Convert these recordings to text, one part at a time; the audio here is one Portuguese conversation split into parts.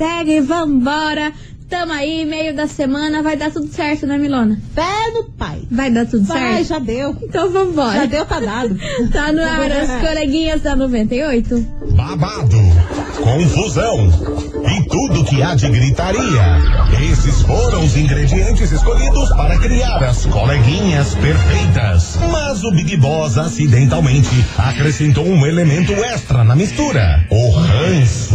segue, vambora. Tamo aí, meio da semana, vai dar tudo certo, né, Milona? Pé no pai. Vai dar tudo Vai, certo? já deu. Então vambora. Já deu, tá dado. Tá no ar as coleguinhas da 98? babado, confusão e tudo que há de gritaria. Esses foram os ingredientes escolhidos para criar as coleguinhas perfeitas. Mas o Big Boss acidentalmente acrescentou um elemento extra na mistura: o ranço.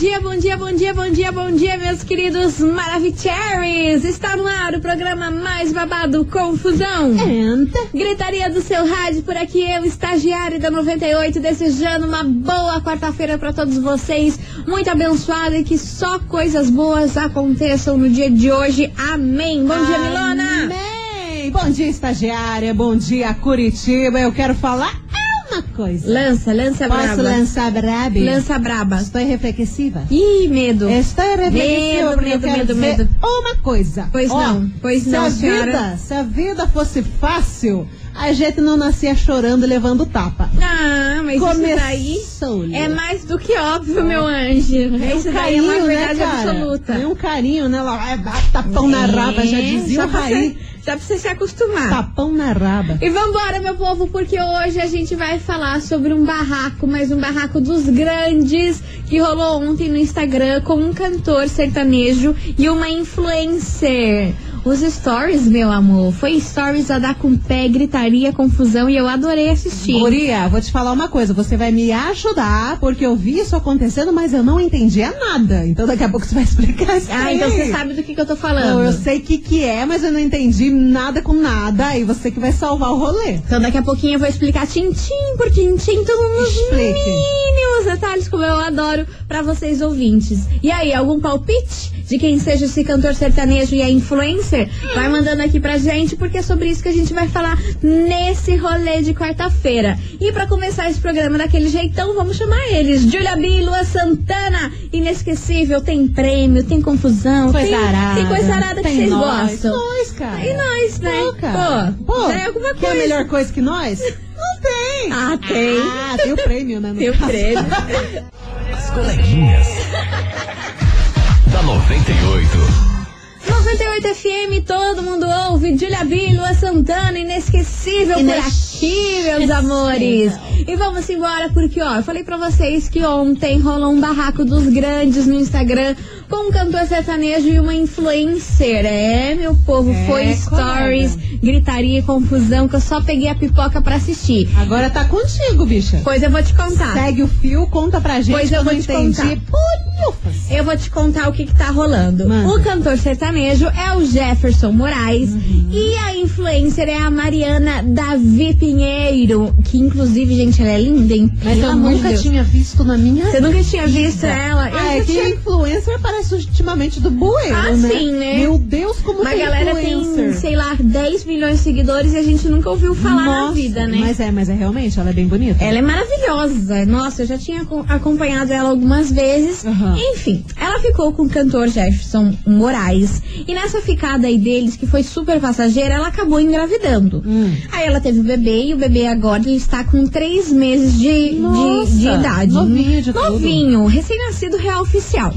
Bom dia, bom dia, bom dia, bom dia, bom dia, meus queridos Maravicheries! Está no ar o programa mais babado Confusão. Entra. Gritaria do seu rádio, por aqui eu, estagiária da 98, desejando uma boa quarta-feira para todos vocês, muito abençoada e que só coisas boas aconteçam no dia de hoje. Amém! Bom dia, Milona! Amém. Bom dia, estagiária. Bom dia, Curitiba. Eu quero falar uma coisa. Lança, lança Posso braba. lançar brabe? Lança braba. Estou reflexiva. Ih, medo. Estou reflexiva Medo, medo, medo, medo. uma coisa. Pois Ó, não, pois se não, a senhora. vida, se a vida fosse fácil, a gente não nascia chorando e levando tapa. Ah, mas isso daí é mais do que óbvio, meu anjo. É um Isso daí é carinho, uma verdade né, cara? absoluta. É um carinho, né? Ela vai dar tapão na raba, já dizia o Raí. Só pra você se acostumar. Tapão na raba. E vambora, meu povo, porque hoje a gente vai falar sobre um barraco, mas um barraco dos grandes, que rolou ontem no Instagram com um cantor sertanejo e uma influencer. Os stories, meu amor, foi stories a dar com pé, gritaria, confusão e eu adorei assistir. Guria, vou te falar uma coisa, você vai me ajudar, porque eu vi isso acontecendo, mas eu não entendia nada. Então daqui a pouco você vai explicar isso Ah, aí. então você sabe do que, que eu tô falando. Não, eu sei o que que é, mas eu não entendi nada com nada. E você que vai salvar o rolê. Então daqui a pouquinho eu vou explicar tintim por tintim, tudo nos Explique. mínimos detalhes, como eu adoro, pra vocês ouvintes. E aí, algum palpite de quem seja esse cantor sertanejo e a influencer? Vai mandando aqui pra gente, porque é sobre isso que a gente vai falar nesse rolê de quarta-feira. E pra começar esse programa daquele jeitão, vamos chamar eles. Julia B e Lua Santana, inesquecível, tem prêmio, tem confusão, Coisa tem, arada. tem coisa arada que vocês nós. gostam. Nós, cara. E nós, né? Pô, cara. Pô, já é alguma Quer a coisa. melhor coisa que nós? Não tem. Ah, tem. Ah, tem o prêmio, né? Tem o prêmio. As coleguinhas. Da 98. 98 FM, todo mundo ouve. Julia B, Lua Santana, inesquecível por aqui, meus amores. E vamos embora, porque, ó, eu falei pra vocês que ontem rolou um barraco dos grandes no Instagram com um cantor sertanejo e uma influencer. É, meu povo, É, foi stories, gritaria e confusão, que eu só peguei a pipoca pra assistir. Agora tá contigo, bicha. Pois eu vou te contar. Segue o fio, conta pra gente. Pois que eu vou não te entendi. contar. Eu vou te contar o que, que tá rolando. Manda. O cantor sertanejo é o Jefferson Moraes e a influencer é a Mariana Davi Pinheiro, que inclusive, gente, ela é linda, hein? Mas eu nunca Deus. tinha visto na minha Você nunca tinha visto ela? Eu Ah, já é que tinha- influencer parece ultimamente do bueiro, Ah, né? sim, né? Meu Deus, como Uma tem galera tem, influencer. sei lá, 10 milhões de seguidores e a gente nunca ouviu falar na Nossa, vida, né? Mas é, mas é realmente, ela é bem bonita. Ela é maravilhosa. Nossa, eu já tinha co- acompanhado ela algumas vezes. Aham. Enfim, ela ficou com o cantor Jefferson Moraes. E nessa ficada aí deles, que foi super passageira, ela acabou engravidando. Hum. Aí ela teve o bebê e o bebê agora ele está com três meses de, de, Nossa, de idade. novinho de. Novinho, recém-nascido real oficial.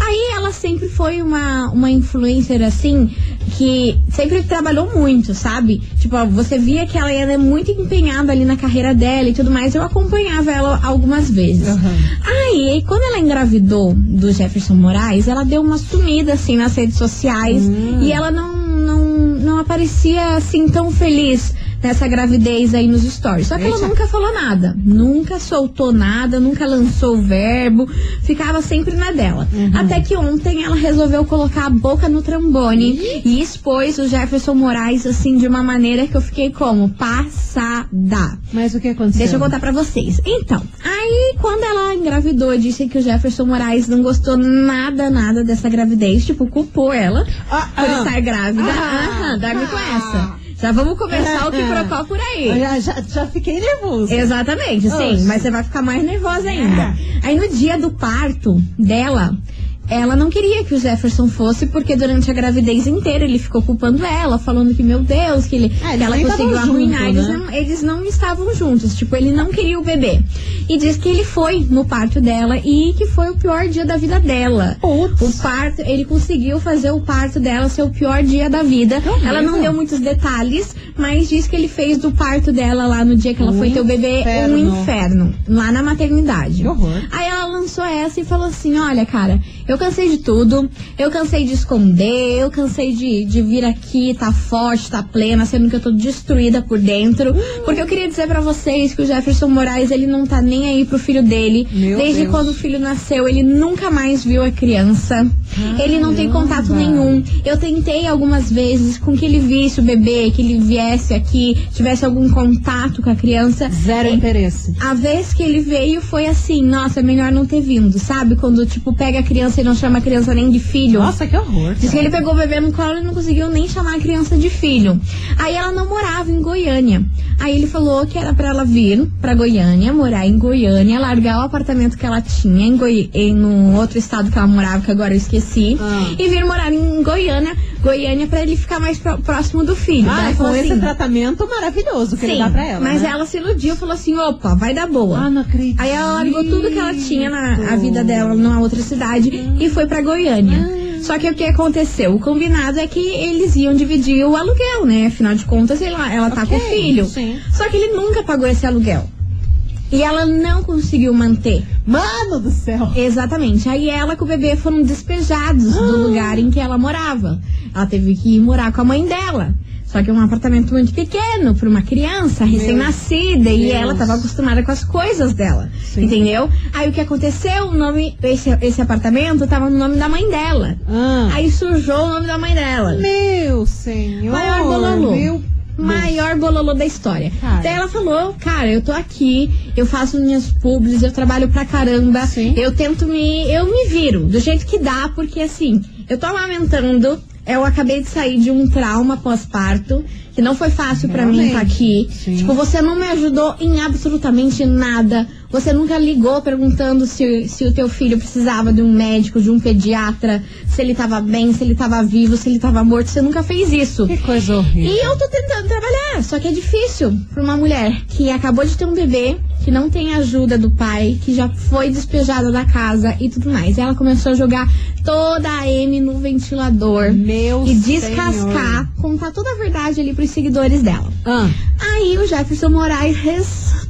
Aí ela sempre foi uma, uma influencer assim que sempre trabalhou muito, sabe? Tipo, você via que ela era muito empenhada ali na carreira dela e tudo mais. Eu acompanhava ela algumas vezes. Aham. Aí, quando ela engravidou do Jefferson Moraes, ela deu uma sumida assim nas redes sociais Hum. e ela não, não, não aparecia assim tão feliz nessa gravidez aí nos stories. Só que ela Eita. nunca falou nada, nunca soltou nada, nunca lançou o verbo, ficava sempre na dela. Uhum. Até que ontem ela resolveu colocar a boca no trambone e expôs o Jefferson Moraes assim de uma maneira que eu fiquei como passada. Mas o que aconteceu? Deixa eu contar pra vocês. Então, Aí, quando ela engravidou, disse que o Jefferson Moraes não gostou nada, nada dessa gravidez, tipo, culpou ela Ah, por ah. estar grávida. Ah, Aham, dorme com ah. essa. Já vamos começar o que procó por aí. Já, já, já fiquei nervosa. Exatamente, sim, mas você vai ficar mais nervosa ainda. Aí no dia do parto dela, ela não queria que o Jefferson fosse, porque durante a gravidez inteira ele ficou culpando ela, falando que, meu Deus, que, ele, É, eles que ela conseguiu arruinar. juntos, eles, né? não, eles não estavam juntos, tipo, ele não queria o bebê. E diz que ele foi no parto dela e que foi o pior dia da vida dela. Putz. O parto, ele conseguiu fazer o parto dela ser o pior dia da vida. Que. Ela não deu muitos detalhes, mas diz que ele fez do parto dela lá no dia que ela Um foi ter o bebê inferno. um inferno, lá na maternidade. Que horror. Aí ela lançou essa e falou assim: Olha, cara, eu cansei de tudo, eu cansei de esconder, eu cansei de, de vir aqui, tá forte, tá plena, sendo que eu tô destruída por dentro. Porque eu queria dizer pra vocês que o Jefferson Moraes, ele não tá nem aí pro filho dele. Meu Desde Deus. quando o filho nasceu, ele nunca mais viu a criança. ele não tem contato nenhum. Eu tentei algumas vezes com que ele visse o bebê, que ele viesse aqui, tivesse algum contato com a criança. Zero interesse. A vez que ele veio foi assim, nossa, é melhor não ter vindo, sabe? Quando, tipo, pega a criança e não chama a criança nem de filho. Nossa, que horror. Diz que ele pegou o bebê no colo e não conseguiu nem chamar a criança de filho. Aí ela não morava em Goiânia. Aí ele falou que era pra ela vir pra Goiânia, morar em Goiânia, largar o apartamento que ela tinha em, Goi em no outro estado que ela morava, que agora eu esqueci, Ah. e vir morar em Goiânia, Goiânia pra ele ficar mais pró- próximo do filho. Ah, com falou esse assim, tratamento maravilhoso que ele Sim, dá pra ela. mas né? ela se iludiu, falou assim, opa, vai dar boa. Ah, não acredito. Aí ela largou tudo que ela tinha na a vida dela numa outra cidade e foi pra Goiânia. Só que o que aconteceu? O combinado é que eles iam dividir o aluguel, né? Afinal de contas, ela, ela tá com o filho. sim. Só que ele nunca pagou esse aluguel. E ela não conseguiu manter. Mano do céu. Exatamente. Aí ela com o bebê foram despejados Ah. do lugar em que ela morava. Ela teve que ir morar com a mãe dela. Só que é um apartamento muito pequeno para uma criança recém-nascida e ela estava acostumada com as coisas dela. Sim. Entendeu? Aí o que aconteceu? O nome esse, esse apartamento estava no nome da mãe dela. Ah. Aí surgiu o nome da mãe dela. Meu senhor. Maior bololô. Meu Maior bololô da história. Cara. Daí ela falou, cara, eu tô aqui, eu faço minhas publis, eu trabalho pra caramba, Sim. eu tento me. Eu me viro do jeito que dá, porque assim, eu tô amamentando, eu acabei de sair de um trauma pós-parto, que não foi fácil pra mim estar aqui. Sim. Tipo, você não me ajudou em absolutamente nada. Você nunca ligou perguntando se, se o teu filho precisava de um médico, de um pediatra, se ele tava bem, se ele tava vivo, se ele tava morto. Você nunca fez isso. Que coisa horrível. E eu tô tentando trabalhar, só que é difícil pra uma mulher que acabou de ter um bebê, que não tem ajuda do pai, que já foi despejada da casa e tudo mais. Ela começou a jogar toda a M no ventilador Meu e descascar, contar toda a verdade ali pros seguidores dela. Ah, Aí o Jefferson Moraes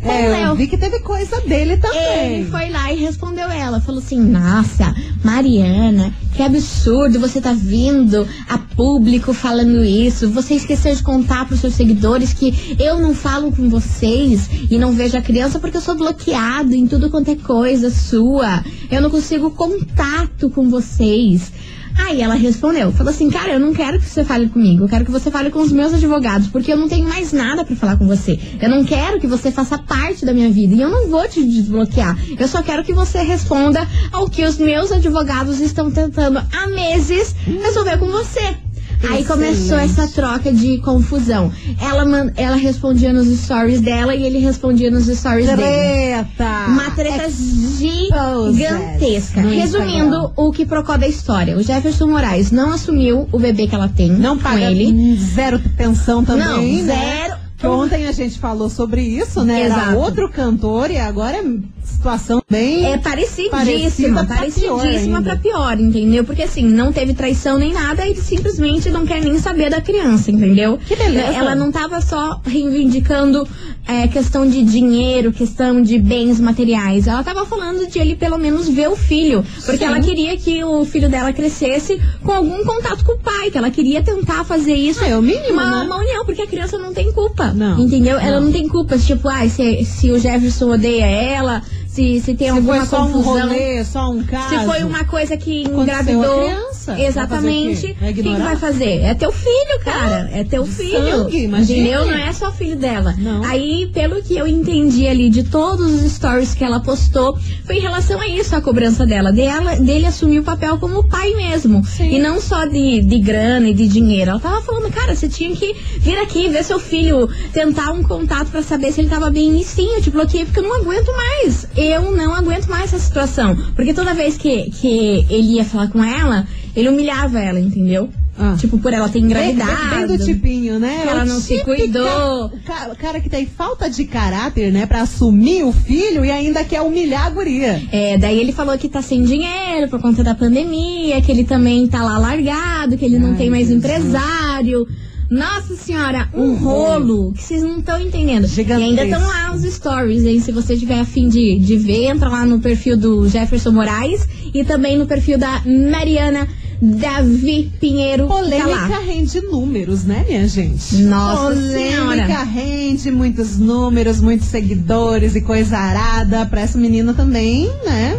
é, eu vi que teve coisa dele também. Ele foi lá e respondeu ela. Falou assim: Nossa, Mariana, que absurdo você tá vindo a público falando isso. Você esqueceu de contar pros seus seguidores que eu não falo com vocês e não vejo a criança porque eu sou bloqueado em tudo quanto é coisa sua. Eu não consigo contato com vocês. Aí ela respondeu, falou assim, cara, eu não quero que você fale comigo, eu quero que você fale com os meus advogados, porque eu não tenho mais nada pra falar com você. Eu não quero que você faça parte da minha vida e eu não vou te desbloquear. Eu só quero que você responda ao que os meus advogados estão tentando há meses resolver com você. Aí começou essa troca de confusão. Ela, ela respondia nos stories dela e ele respondia nos stories dele. Treta. Uma treta gigantesca. no Resumindo Instagram. o que procó da história. O Jefferson Moraes não assumiu o bebê que ela tem Não com paga ele. zero pensão também, Não, né? zero. Que ontem a gente falou sobre isso, né? Era Exato. outro cantor e agora é situação bem. É parecidíssima, Parecida parecidíssima pior pra ainda. pior, entendeu? Porque assim, não teve traição nem nada, ele simplesmente não quer nem saber da criança, entendeu? Que beleza. Ela não tava só reivindicando é, questão de dinheiro, questão de bens materiais. Ela tava falando de ele pelo menos ver o filho. Porque Sim. ela queria que o filho dela crescesse com algum contato com o pai, que ela queria tentar fazer isso. Ah, é o mínimo, uma, né? uma união, porque a criança não tem culpa. Não. Entendeu? Ela Não. não tem culpa. Tipo, ah, se, se o Jefferson odeia ela, se, se tem Se alguma foi só um confusão. rolê, só um caso. Se foi uma coisa que engravidou. criança. Exatamente. o Quem que vai fazer? É teu filho, cara. é teu filho. sangue, imagine. entendeu? Não é só filho dela. Não. Aí, pelo que eu entendi ali de todos os stories que ela postou, foi em relação a isso, a cobrança dela. Dela dele assumir o papel como pai mesmo. Sim. E não só de, de grana e de dinheiro. Ela tava falando, cara, você tinha que vir aqui, ver seu filho, tentar um contato pra saber se ele tava bem. E sim, eu te bloqueei porque eu não aguento mais. Eu não aguento mais essa situação. Porque toda vez que, que ele ia falar com ela, ele humilhava ela, entendeu? Ah. Tipo, por ela ter Bem, engravidado. bem do tipinho, né? Que ela O não se cuidou. Cara, cara que tem falta de caráter, né? Pra assumir o filho e ainda quer humilhar a guria. É, daí ele falou que tá sem dinheiro por conta da pandemia, que ele também tá lá largado, que ele não Ai, tem mais Jesus. empresário. Nossa senhora, um rolo que vocês não estão entendendo. E Gigantesco. ainda estão lá os stories, hein? Se você tiver afim de, de ver, entra lá no perfil do Jefferson Moraes e também no perfil da Mariana Davi Pinheiro. Tá Polêmica lá. rende números, né, minha gente? Nossa Polêmica Senhora. rende muitos números, muitos seguidores e coisa arada. Pra essa menina também, né?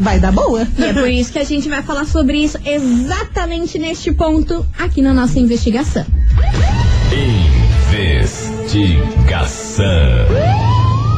Vai dar boa. E é por isso que a gente vai falar sobre isso exatamente neste ponto aqui na nossa investigação. Investigação.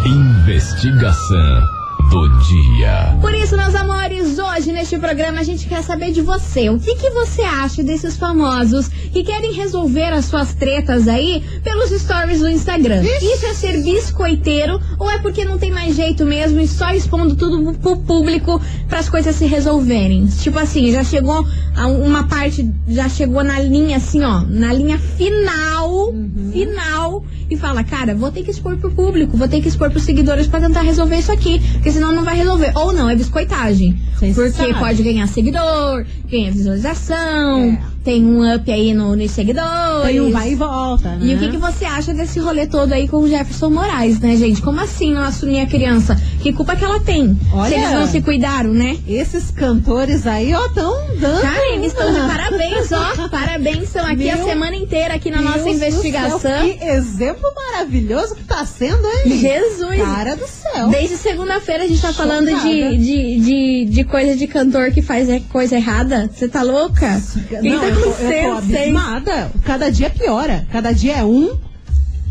Investigação do dia. Por isso, meus amores, hoje neste programa a gente quer saber de você. O que, que você acha desses famosos que querem resolver as suas tretas aí pelos stories do Instagram? Isso é ser biscoiteiro ou é porque não tem mais jeito mesmo e só expondo tudo pro público para as coisas se resolverem? Tipo assim, já chegou uma parte, já chegou na linha assim, ó, na linha final, final e fala, cara, vou ter que expor pro público, vou ter que expor pros seguidores para tentar resolver isso aqui, porque senão não vai resolver. Ou não, é biscoitagem. Cês porque sabem. pode ganhar seguidor, ganha visualização, É. tem um up aí no, nos seguidores. Tem um vai e volta, né? E o que, que você acha desse rolê todo aí com o Jefferson Moraes, né, gente? Como assim não assumir a criança? Que culpa que ela tem? Olha- Se eles não se cuidaram, né? Esses cantores aí, ó, tão dando. Cara, eles estão de parabéns, ó. Parabéns, estão aqui a Meu semana inteira aqui na Deus nossa investigação. céu, que exemplo maravilhoso que tá sendo, hein? Jesus! Cara do céu. Desde segunda-feira a gente tá falando Chocada. de, de, de, de coisa de cantor que faz é, coisa errada. Você tá louca? Não, tá eu tô, eu tô abismada. Cada dia piora. Cada dia é um.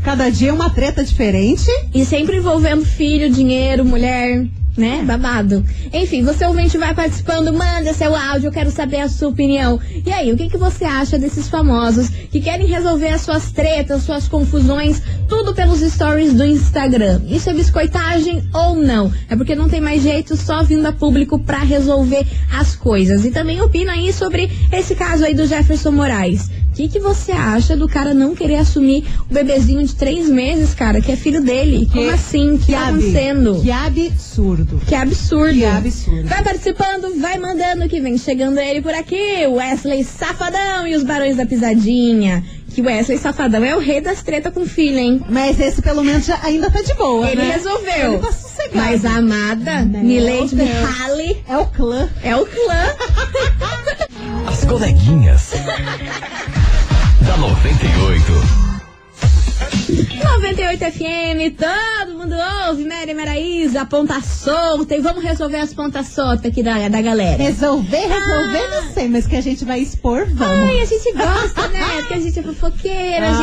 Cada dia é uma treta diferente. E sempre envolvendo filho, dinheiro, mulher, né? Babado. Enfim, você ouvinte vai participando, manda seu áudio, eu quero saber a sua opinião. E aí, o que, que você acha desses famosos que querem resolver as suas tretas, suas confusões, tudo pelos stories do Instagram? Isso é biscoitagem ou não? É porque não tem mais jeito, só vindo a público pra resolver as coisas. E também opina aí sobre esse caso aí do Jefferson Moraes. O que, que você acha do cara não querer assumir o bebezinho de três meses, cara, que é filho dele? Como assim? O que, tá acontecendo? Que absurdo. Que absurdo. Que absurdo. Vai participando, vai mandando que vem chegando ele por aqui, Wesley Safadão e os Barões da Pisadinha. Que Wesley Safadão é o rei das tretas com filho, hein? Mas esse pelo menos já ainda tá de boa, Ele né? resolveu. Ele tá sossegado. Mas a amada, Meu Milady. Mihaly, É o clã. é o clã. As coleguinhas. da 98. 98 FM, todo mundo ouve, Mary Maraísa, ponta solta. E vamos resolver as pontas soltas aqui da, da galera. Resolver, resolver, Ah. não sei, mas que a gente vai expor, vamos. Ai, a gente gosta, né? Porque a gente é fofoqueira, a Ah.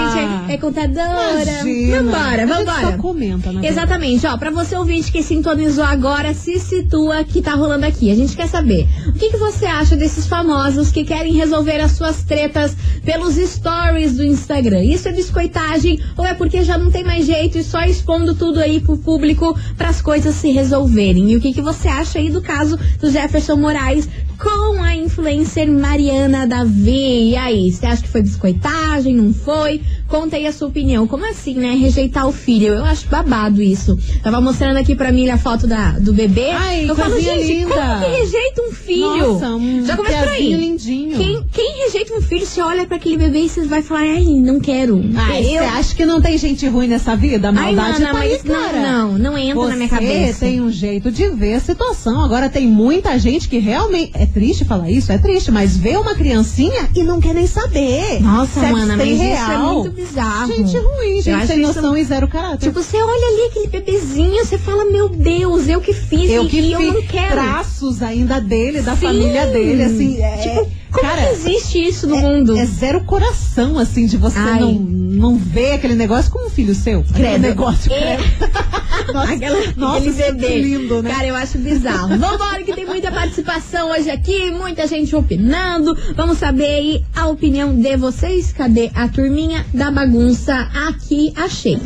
gente é, é contadora. Imagina. Vambora, A gente vambora. só comenta, né? Exatamente, ó, pra você ouvinte que sintonizou agora, se situa que tá rolando aqui. A gente quer saber, o que, que você acha desses famosos que querem resolver as suas tretas pelos stories do Instagram? Isso é biscoitagem ou é porque já não tem mais jeito e só expondo tudo aí pro público pras coisas se resolverem? E o que, que você acha aí do caso do Jefferson Moraes com a influencer Mariana Davi? E aí, você acha que foi biscoitagem? Não foi? Conta aí a sua opinião. Como assim, né? Rejeitar o filho. Eu acho babado isso. Tava mostrando aqui pra mim a foto da, do bebê. Ai, eu falo, gente, linda. como que rejeita um filho? Nossa, um Já começa por aí. lindinho. Quem, quem rejeita um filho, você olha pra aquele bebê e você vai falar, ai, não quero. Ai, você eu... acha que não tem gente ruim nessa vida? A Ai, maldade mana, tá aí, mas não, cara. não, não entra Você na minha cabeça. tem um jeito de ver a situação. Agora tem muita gente que realmente é triste falar isso? É triste, mas vê uma criancinha e não quer nem saber. Nossa, Se é mana, mas sem isso é real. muito bizarro. Gente ruim, Eu gente sem isso- noção e zero caráter. Tipo, você olha ali aquele bebezinho, você fala, meu Deus, eu que fiz eu e, que e eu fiz não quero. traços ainda dele, da Sim. família dele, assim, é, Tipo, como cara, que existe isso no mundo? é zero coração, assim, de você Ai. não, não ver aquele negócio como um filho seu. Credo. negócio, É. credo. Nossa, Aquela, nossa, é bebê. lindo, né? Cara, eu acho bizarro. Vambora, que tem muita participação hoje aqui, muita gente opinando. Vamos saber aí a opinião de vocês. Cadê a turminha da bagunça? Aqui achei.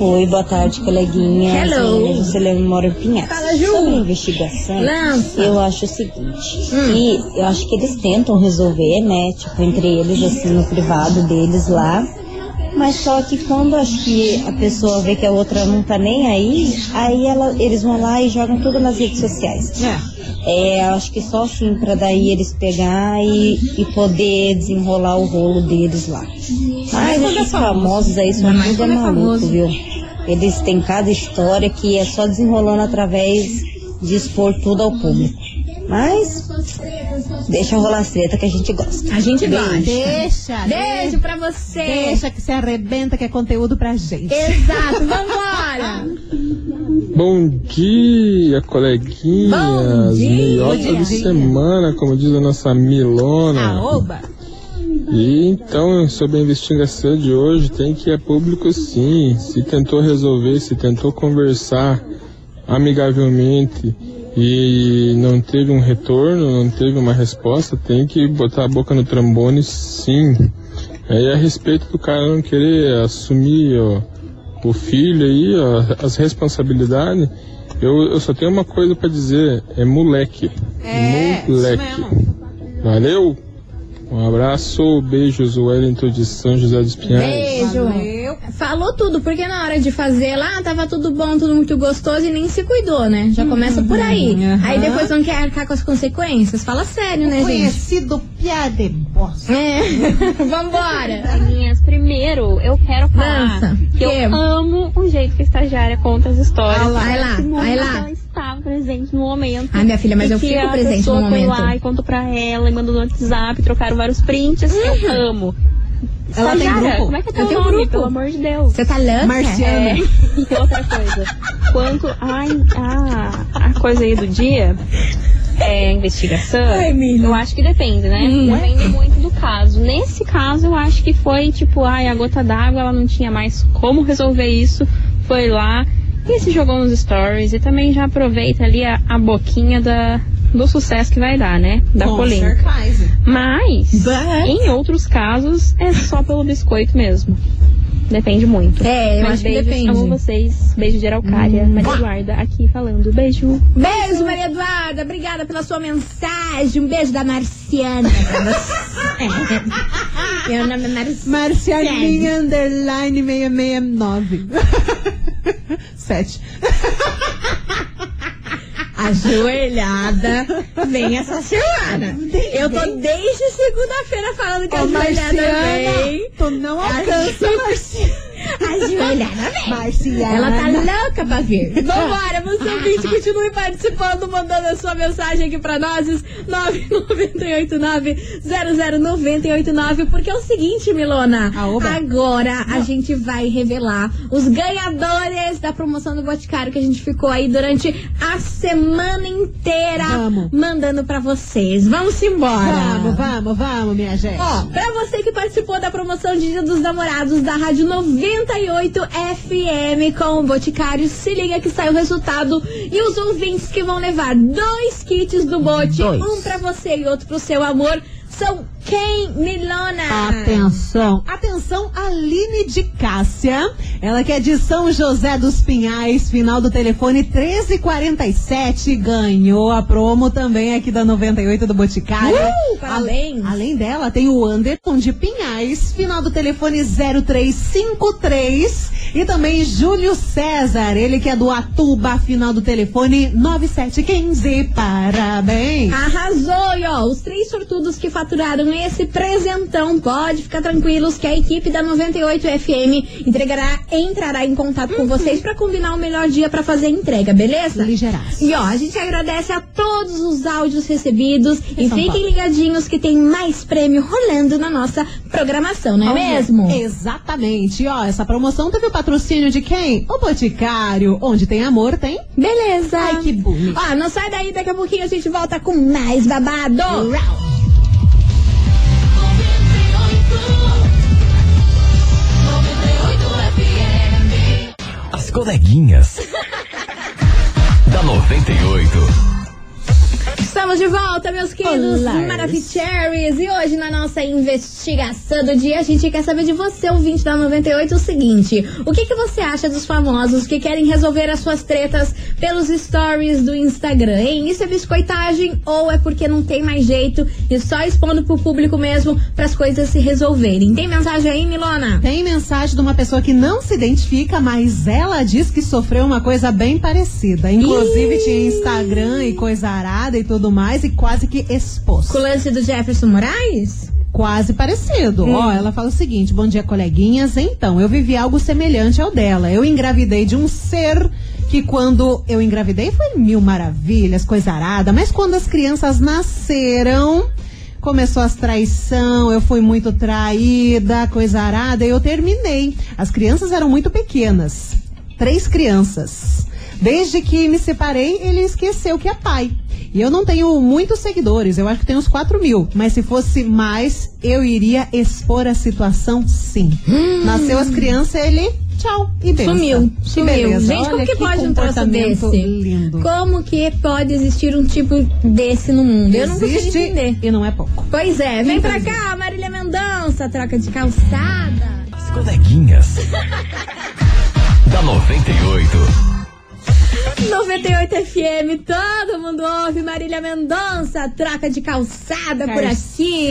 Oi, boa tarde, coleguinha. Hello. Juscelino mora em Pinhais. Fala, Ju. Sobre investigação, Lança. eu acho o seguinte, Hum. eu acho que eles tentam resolver, né, tipo, entre eles, assim, no privado deles lá, mas só que quando acho que a pessoa vê que a outra não tá nem aí, aí ela, eles vão lá e jogam tudo nas redes sociais. É. É, acho que só assim pra daí eles pegar e, e poder desenrolar o rolo deles lá. Mas esses famosos aí são tudo é é maluco, viu? Eles têm cada história que é só desenrolando através de expor tudo ao público. Mas deixa rolar as treta que a gente gosta. A gente gosta. Deixa. Beijo pra você. Deixa que se arrebenta, que é conteúdo pra gente. Exato, vambora. Bom dia, coleguinhas. Bom dia. Meiota de semana, como diz a nossa Milona. Aoba. E então, sobre a investigação de hoje, tem que ir a público sim. Se tentou resolver, se tentou conversar amigavelmente e não teve um retorno, não teve uma resposta, tem que botar a boca no trombone sim. Aí a respeito do cara não querer assumir ó, o filho aí, ó, as responsabilidades, eu, eu só tenho uma coisa pra dizer, é moleque. É, moleque. Valeu! Um abraço, beijos, Wellington de São José dos Pinhais. Beijo. Falou tudo, porque na hora de fazer lá, tava tudo bom, tudo muito gostoso e nem se cuidou, né? Já começa por aí. aham. Aí depois não quer arcar com as consequências. Fala sério, né, gente? Conhecido piada bosta. É. Vambora. Primeiro eu quero falar Lança. que eu amo o jeito que a estagiária conta as histórias. Ah lá, vai lá, vai lá. Ela estava presente no momento. Ai, minha filha, mas eu fico presente no foi momento. lá e contou pra ela e mandou no WhatsApp, trocaram vários prints. Eu amo. Ela tem Estagiária, grupo? como é que é Eu teu tenho nome, grupo. pelo amor de Deus? Você tá louca? Marciana. É, e outra coisa. Quanto ai, a, a coisa aí do dia, é, a investigação, Ai, eu acho que depende, né? Hum. Depende muito do caso. Nesse caso, eu acho que foi tipo, ai, a gota d'água, ela não tinha mais como resolver isso. Foi lá e se jogou nos stories. E também já aproveita ali a, a boquinha da, do sucesso que vai dar, né? Da Com polêmica. certeza. Mas, But- em outros casos, é só pelo biscoito mesmo. Depende muito. É, eu Mas acho que beijos, depende. amo vocês. Beijo de Araucária. Maria Eduarda aqui falando. Beijo. Beijo, Maria Eduarda. Obrigada pela sua mensagem. Um beijo da Marciana. Meu nome é Marciana. Marcianinha underline 669. Sete. Ajoelhada vem essa semana. Eu tô desde segunda-feira falando que Ô, ajoelhada Marciana, vem. tu não alcança, Marciana. Ajoelhada. Marciana. Ela tá louca pra vir. Vambora, você ouvinte, continue participando, mandando a sua mensagem aqui pra nós, 998900989, porque é o seguinte, Milona, Aoba. agora a gente vai revelar os ganhadores da promoção do Boticário que a gente ficou aí durante a semana inteira Vamos. mandando pra vocês. Vamos embora. Vamos, vamos, vamos, minha gente. Ó, pra você que participou da promoção de Dia dos Namorados da Rádio 98 FM com o Boticário, se liga que sai o resultado e os ouvintes que vão levar dois kits do Bote, um pra você e outro pro seu amor, são quem, Milona? Atenção, atenção, Aline de Cássia, ela que é de São José dos Pinhais, final do telefone 1347, ganhou a promo também aqui da 98 do Boticário. Uh, parabéns. Além dela, tem o Anderson de Pinhais, final do telefone 0353, e também Júlio César, ele que é do Atuba, final do telefone 9715. Parabéns! Arrasou, e ó, os três sortudos que faturaram faturaram esse presentão. Pode ficar tranquilos que a equipe da 98 FM entregará, entrará em contato com vocês pra combinar o melhor dia pra fazer a entrega, beleza? Ligeiraço. E ó, a gente agradece a todos os áudios recebidos e São fiquem Paulo. ligadinhos que tem mais prêmio rolando na nossa programação, não é mesmo? Exatamente. E, ó, essa promoção teve o patrocínio de quem? O Boticário. Onde tem amor, tem. Beleza. Ai, que bonito. Ó, não sai daí, daqui a pouquinho a gente volta com mais babado. As coleguinhas. da 98. Estamos de volta, meus queridos. Maravicheries. E hoje, na nossa investigação do dia, a gente quer saber de você, ouvinte da 98, o seguinte: o que, que você acha dos famosos que querem resolver as suas tretas pelos stories do Instagram, hein? Isso é biscoitagem ou é porque não tem mais jeito e só expondo pro público mesmo para as coisas se resolverem? Tem mensagem aí, Milona? Tem mensagem de uma pessoa que não se identifica, mas ela diz que sofreu uma coisa bem parecida. Inclusive Ih. tinha Instagram e coisa arada e tudo mais, e quase que expôs. Com o lance do Jefferson Moraes? Quase parecido. Hum. Ó, ela fala o seguinte: bom dia, coleguinhas. Então, eu vivi algo semelhante ao dela. Eu engravidei de um ser que quando eu engravidei foi mil maravilhas, coisa arada, mas quando as crianças nasceram. Começou as traição, eu fui muito traída, coisa arada, e eu terminei. As crianças eram muito pequenas. Três crianças. Desde que me separei, ele esqueceu que é pai. E eu não tenho muitos seguidores, eu acho que tenho uns 4 mil. Mas se fosse mais, eu iria expor a situação sim. Nasceu as crianças, ele. Tchau. E benção. Sumiu, Que sumiu. beleza. Gente, como Olha que pode um troço desse? lindo. Como que pode existir um tipo desse no mundo? Eu não consigo Existe entender. e não é pouco. Pois é, vem pra cá, Marília Mendonça, troca de calçada. As coleguinhas. da 98. 98 FM, todo mundo ouve Marília Mendonça, troca de calçada por aqui.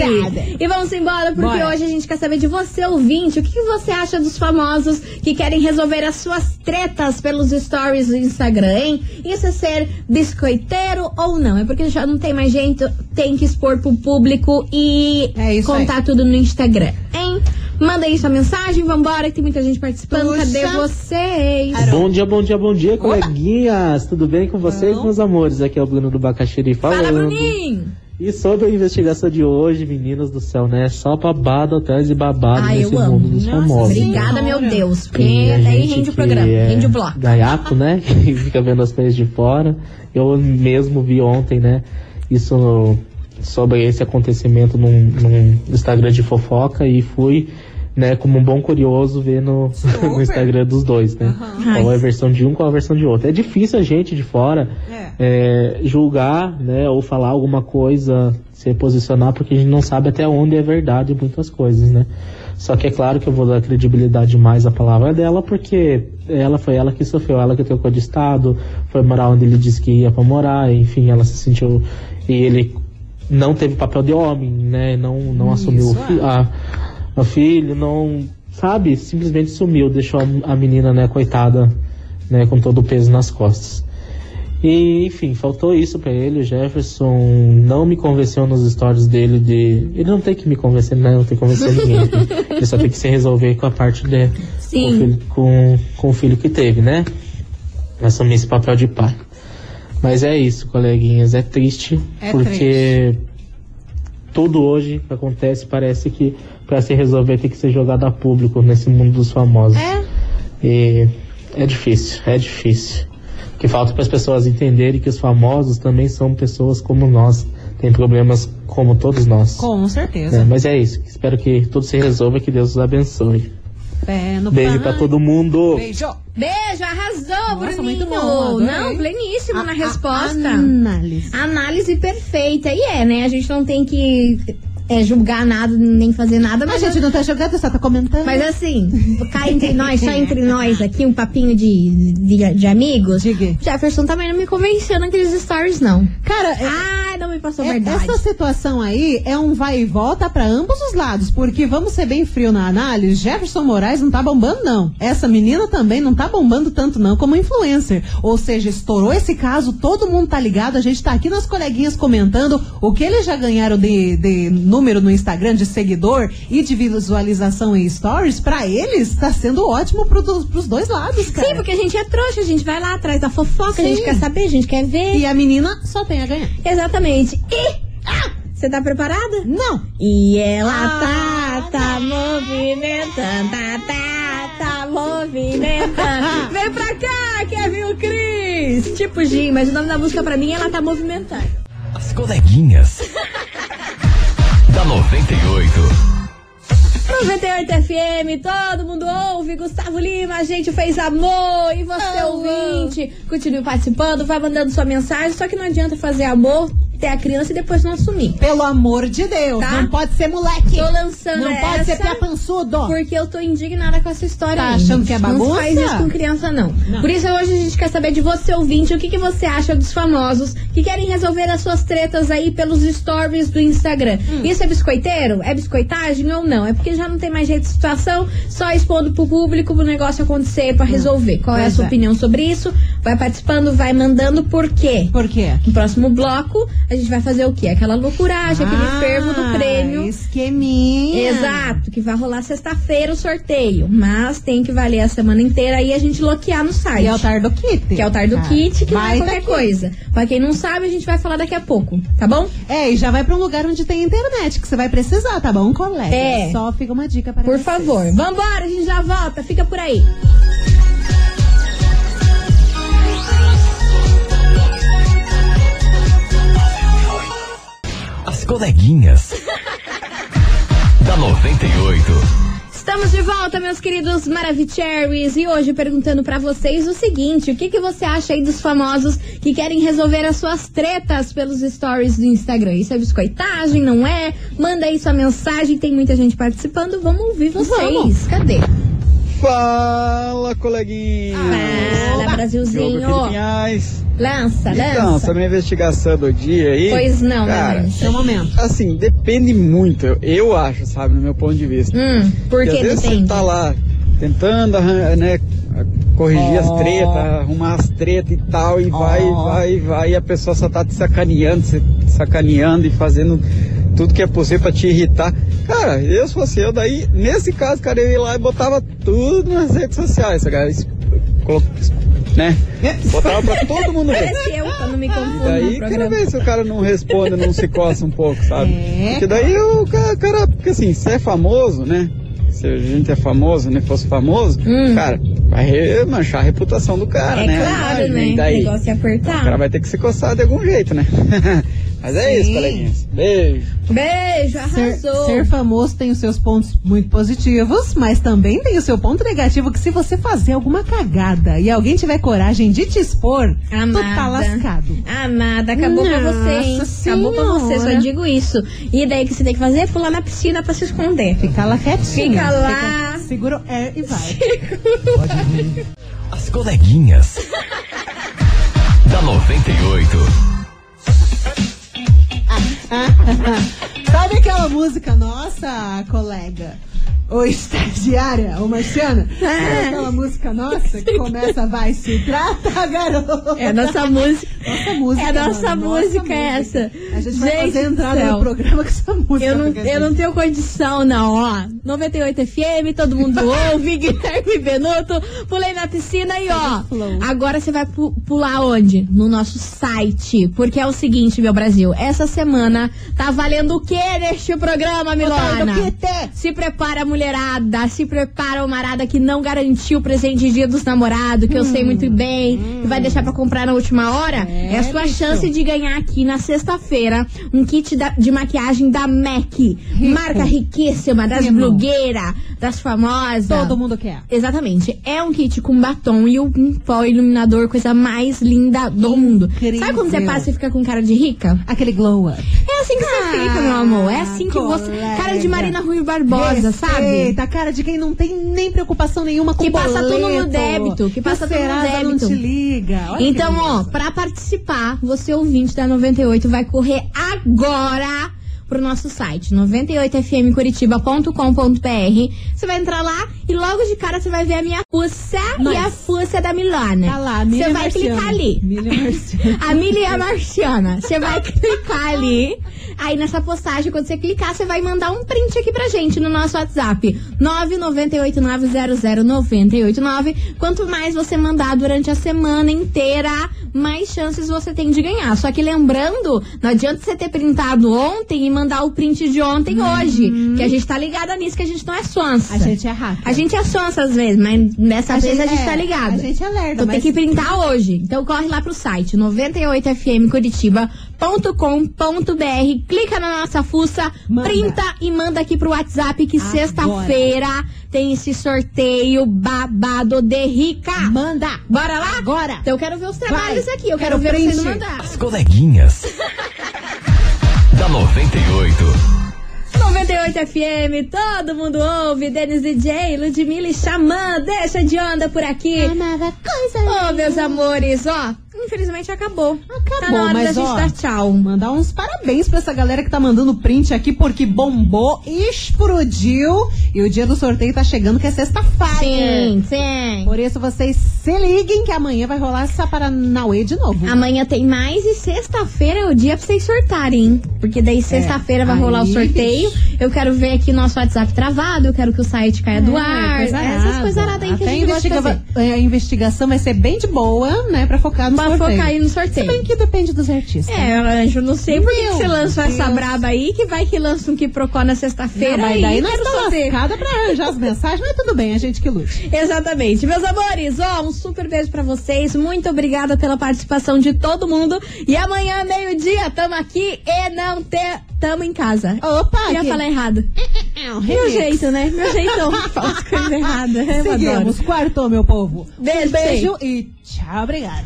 E vamos embora, porque Bora. hoje a gente quer saber de você, ouvinte, o que, você acha dos famosos que querem resolver as suas tretas pelos stories do Instagram, hein? Isso é ser biscoiteiro ou não? É porque já não tem mais jeito, tem que expor pro público e É contar tudo no Instagram, hein? Manda aí sua mensagem, vambora, que tem muita gente participando. Puxa. Cadê vocês? Bom dia, bom dia, bom dia, coleguinhas! Tudo bem com vocês, Bom. meus amores? Aqui é o Bruno do Bacaxiri falando. Fala, Bruninho! E sobre a investigação de hoje, meninos do céu, né? Só babado atrás de babado Ah, nesse eu amo. mundo dos Nossa, famosos. Obrigada, meu Deus. Porque E daí rende o programa, é rende o bloco. Gaiato, né? Que fica vendo as coisas de fora. Eu mesmo vi ontem, né? Isso no- sobre esse acontecimento num, num Instagram de fofoca e fui, né, como um bom curioso ver no, no Instagram dos dois, né? Qual é a versão de um, qual é a versão de outro. É difícil a gente de fora é, julgar, né, ou falar alguma coisa, se posicionar, porque a gente não sabe até onde é verdade muitas coisas, né? Só que é claro que eu vou dar credibilidade mais à palavra dela, porque ela foi ela que sofreu, ela que trocou de estado, foi morar onde ele disse que ia pra morar, enfim, ela se sentiu. E ele não teve papel de homem, né? Não, não assumiu o, fi- a, o filho, não. Sabe? Simplesmente sumiu, deixou a, menina, né, coitada, né, com todo o peso nas costas. E, enfim, faltou isso pra ele. O Jefferson não me convenceu nos stories dele de. Ele não tem que me convencer, né? Não tem que convencer ninguém. ele só tem que se resolver com a parte de. Com o, filho, com, com o filho que teve, né? Assumir esse papel de pai. Mas é isso, coleguinhas. É triste, É porque tudo hoje que acontece parece que pra se resolver tem que ser jogado a público nesse mundo dos famosos. É. E é difícil, é difícil. O que falta para as pessoas entenderem que os famosos também são pessoas como nós, têm problemas como todos nós. Com É, certeza. mas é isso. Espero que tudo se resolva e que Deus os abençoe. Pé no Beijo pai. pra todo mundo. Beijo. Beijo, arrasou, Nossa, Bruninho. muito bom. Não, pleníssimo na A- a- resposta. Análise. Análise perfeita. E é, né? A gente não tem que é, julgar nada, nem fazer nada, A mas. gente não tá jogando, só tá comentando. Mas assim, cá entre nós, só entre nós aqui, um papinho de, de, de amigos. Diga. Jefferson também não me convenceu naqueles stories, não. Cara, é- Não me passou É, verdade. essa situação aí é um vai e volta pra ambos os lados, porque vamos ser bem frio na análise, Jefferson Moraes não tá bombando não. Essa menina também não tá bombando tanto não como influencer. Ou seja, estourou esse caso, todo mundo tá ligado, a gente tá aqui nas coleguinhas comentando o que eles já ganharam de, de número no Instagram de seguidor e de visualização em stories, pra eles tá sendo ótimo pro, pros dois lados, cara. Sim, porque a gente é trouxa, a gente vai lá atrás da fofoca, a gente Sim. quer saber, a gente quer ver. E a menina só tem a ganhar. Exatamente. E. Ah, você tá preparada? Não. E ela Ah, tá, tá movimentando, tá, tá, tá movimentando. Vem pra cá, Kevin Cris. Tipo G, mas o nome da música pra mim ela tá movimentando. As coleguinhas. da 98. 98 FM, todo mundo ouve. Gustavo Lima, a gente fez amor. E você, ouvinte, continue participando, vai mandando sua mensagem. Só que não adianta fazer amor, ter a criança e depois não assumir. Pelo amor de Deus, Tá. não pode ser moleque. Tô lançando Não pode ser pia pançudo. Porque eu tô indignada com essa história Tá aí. achando que é Não bagunça? faz isso com criança, não. Não. Por isso, hoje a gente quer saber de você, ouvinte, o que, que você acha dos famosos que querem resolver as suas tretas aí pelos stories do Instagram. Hum. Isso é biscoiteiro? É biscoitagem ou não? É porque já não tem mais jeito de situação, só expondo pro público o negócio acontecer pra resolver. Qual é a Pois sua é. opinião sobre isso? Vai participando, vai mandando por quê? Por quê? No próximo bloco, a gente vai fazer o quê? Aquela loucuragem, aquele fervo do prêmio. Ah, Esqueminha. Exato, que vai rolar sexta-feira o sorteio. Mas tem que valer a semana inteira aí a gente bloquear no site. E é o Tardo Kit. Que é o Tardo Ah, Kit, que não é qualquer kit. coisa. Pra quem não sabe, a gente vai falar daqui a pouco, tá bom? É, e já vai pra um lugar onde tem internet, que você vai precisar, tá bom, colega? É. Só fica uma dica para Por vocês. favor. Vambora, a gente já volta. Fica por aí. Coleguinhas. da 98. Estamos de volta, meus queridos Maravicheries, e hoje perguntando pra vocês o seguinte: o que, que você acha aí dos famosos que querem resolver as suas tretas pelos stories do Instagram? Isso é biscoitagem, não é? Manda aí sua mensagem, tem muita gente participando. Vamos ouvir vocês. Vamos. Cadê? Fala, coleguinha! Fala, Diogo Brasilzinho. Pinhais. Lança, Então, lança. sobre a investigação do dia aí. Pois não, cara, né, Seu momento. Assim, depende muito, eu, eu acho, sabe, no meu ponto de vista. Hum, por Porque que às vezes depende? você tá lá tentando, né, corrigir Ó. as tretas, arrumar as tretas e tal, e vai, Ó. vai, vai, e a pessoa só tá te sacaneando, se sacaneando e fazendo tudo que é possível pra te irritar. Cara, eu se fosse eu, daí, nesse caso, cara, eu ia lá e botava tudo nas redes sociais, cara. Isso, colo- né? Botava pra todo mundo ver. Parece eu quando me confundo Daí, quero ver se o cara não responde, não se coça um pouco, sabe? É, Porque daí o ca- cara, porque assim, se é famoso, né? Se a gente é famoso, né? Fosse famoso, Hum. cara, vai manchar a reputação do cara, É né? claro, né? e O Daí, negócio é o cara apertar. vai ter que se coçar de algum jeito, né? Mas é isso, coleguinhas. Beijo. Beijo, Ser, arrasou. ser famoso tem os seus pontos muito positivos, mas também tem o seu ponto negativo que se você fazer alguma cagada e alguém tiver coragem de te expor, tu tá Amada. lascado. Amada, acabou pra você, hein? Nossa Acabou pra você, só Senhora. digo isso. E daí o que você tem que fazer é pular na piscina pra se esconder. Fica lá quietinho. Fica lá. Fica- segura o air e vai. As coleguinhas. da 98. Sabe aquela música nossa, colega? Ou estagiária, ou marciana? Sabe aquela música nossa que começa, vai se trata, garoto? É nossa música. Nossa música. É nossa mano, música essa. A gente vai Gente fazer a do entrada céu. no programa com essa música. Eu não, eu não tenho condição, não, ó. 98 FM, todo mundo ouve, Guilherme Benuto, pulei na piscina e ó. Flow. Agora você vai pu- pular onde? No nosso site. Porque é o seguinte, meu Brasil, essa semana tá valendo o que neste programa, Milona? do quê? Se prepara, mulherada. Se prepara, o marada que não garantiu o presente de dia dos namorados, que eu sei muito bem, que vai deixar pra comprar na última hora. É, a sua bicho. chance de ganhar aqui na sexta-feira um kit da- de maquiagem da MAC. Marca riquíssima, das blogueiras, das famosas. Todo mundo quer. Exatamente. É um kit com batom e um pó iluminador, coisa mais linda do mundo. Incrível. Sabe quando você passa e fica com cara de rica? Aquele glow up. É assim que você fica, meu amor. É assim que você. colega. Cara de Marina Rui Barbosa, sabe? Eita, cara de quem não tem nem preocupação nenhuma com Que passa boleto, tudo no débito, que passa o tudo no Serasa não débito. te liga. Olha que Então, ó, pra participar, você ouvinte da 98 vai correr agora pro nosso site 98fmcuritiba.com.br. Você vai entrar lá e logo de cara você vai ver a minha fuça Mas- e a fuça da Milana. Tá lá, Você vai Marciano. clicar ali. A Mili e a Marciana. Você vai clicar ali. Aí nessa postagem, quando você clicar, você vai mandar um print aqui pra gente no nosso WhatsApp. 998900989. Quanto mais você mandar durante a semana inteira, mais chances você tem de ganhar. Só que lembrando, não adianta você ter printado ontem e mandar o print de ontem hoje. Que a gente tá ligada nisso, que a gente não é sonsa. A gente é hacker. A gente é sonsa às vezes, mas dessa A vez a gente é, tá ligado. a gente é lerda, Então tem mas- que printar hoje. Então corre lá pro site 98fmcuritiba.com.br, clica na nossa fuça, Manda. printa e manda aqui pro WhatsApp que sexta-feira tem esse sorteio babado de rica. Manda. Bora lá? Agora. Então eu quero ver os trabalhos Vai. aqui, eu quero, Quero ver vocês print. mandar. As coleguinhas. da 98. 98 FM, todo mundo ouve, Denis DJ, Ludmilla e Xamã, deixa de onda por aqui. Amava coisa Ô, meus amores, ó, infelizmente acabou. Acabou, tá na hora mas da gente ó, dar tchau. Mandar uns parabéns pra essa galera que tá mandando print aqui, porque bombou, explodiu. E o dia do sorteio tá chegando, que é sexta-feira. Sim, sim. Por isso vocês se liguem que amanhã vai rolar essa Paranauê de novo. Amanhã tem mais e sexta-feira é o dia pra vocês sortarem, hein? Porque daí sexta-feira vai aí, rolar o sorteio. Eu quero ver aqui nosso WhatsApp travado, eu quero que o site caia do ar. coisa Essas coisas aradas aí que a gente investiga- fazer. A investigação vai ser bem de boa, né? Pra focar no Sorteio. focar aí no Se sorteio. bem que depende dos artistas. É, Anjo, não sei por que você lançou essa Deus. braba aí, que vai que lança um que procó na sexta-feira. Não, mas daí nós estamos saber. lascadas pra arranjar as mensagens, mas tudo bem, a gente que lute. Exatamente. Meus amores, ó, um super beijo pra vocês. Muito obrigada pela participação de todo mundo. E amanhã, meio-dia, tamo aqui e não te... tamo em casa. Opa, Já que- falei errado. Meu jeito, né? Meu jeitão as coisas erradas. Eu adoro. Seguimos, quartou, meu povo. Beijo, um beijo e tchau, obrigada.